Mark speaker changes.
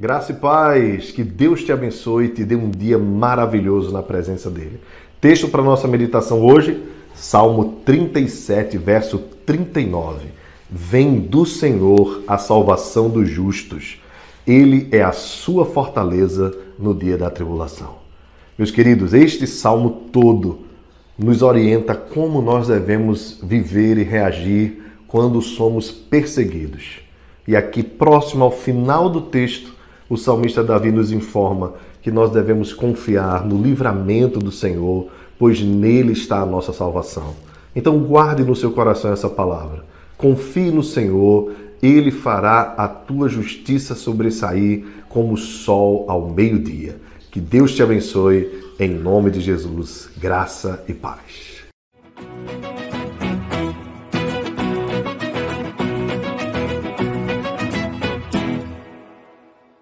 Speaker 1: Graça e paz, que Deus te abençoe e te dê um dia maravilhoso na presença dele. Texto para nossa meditação hoje, Salmo 37, verso 39. Vem do Senhor a salvação dos justos. Ele é a sua fortaleza no dia da tribulação. Meus queridos, este salmo todo nos orienta como nós devemos viver e reagir quando somos perseguidos. E aqui, próximo ao final do texto, o salmista Davi nos informa que nós devemos confiar no livramento do Senhor, pois nele está a nossa salvação. Então guarde no seu coração essa palavra. Confie no Senhor, ele fará a tua justiça sobressair como o sol ao meio-dia. Que Deus te abençoe, em nome de Jesus. Graça e paz.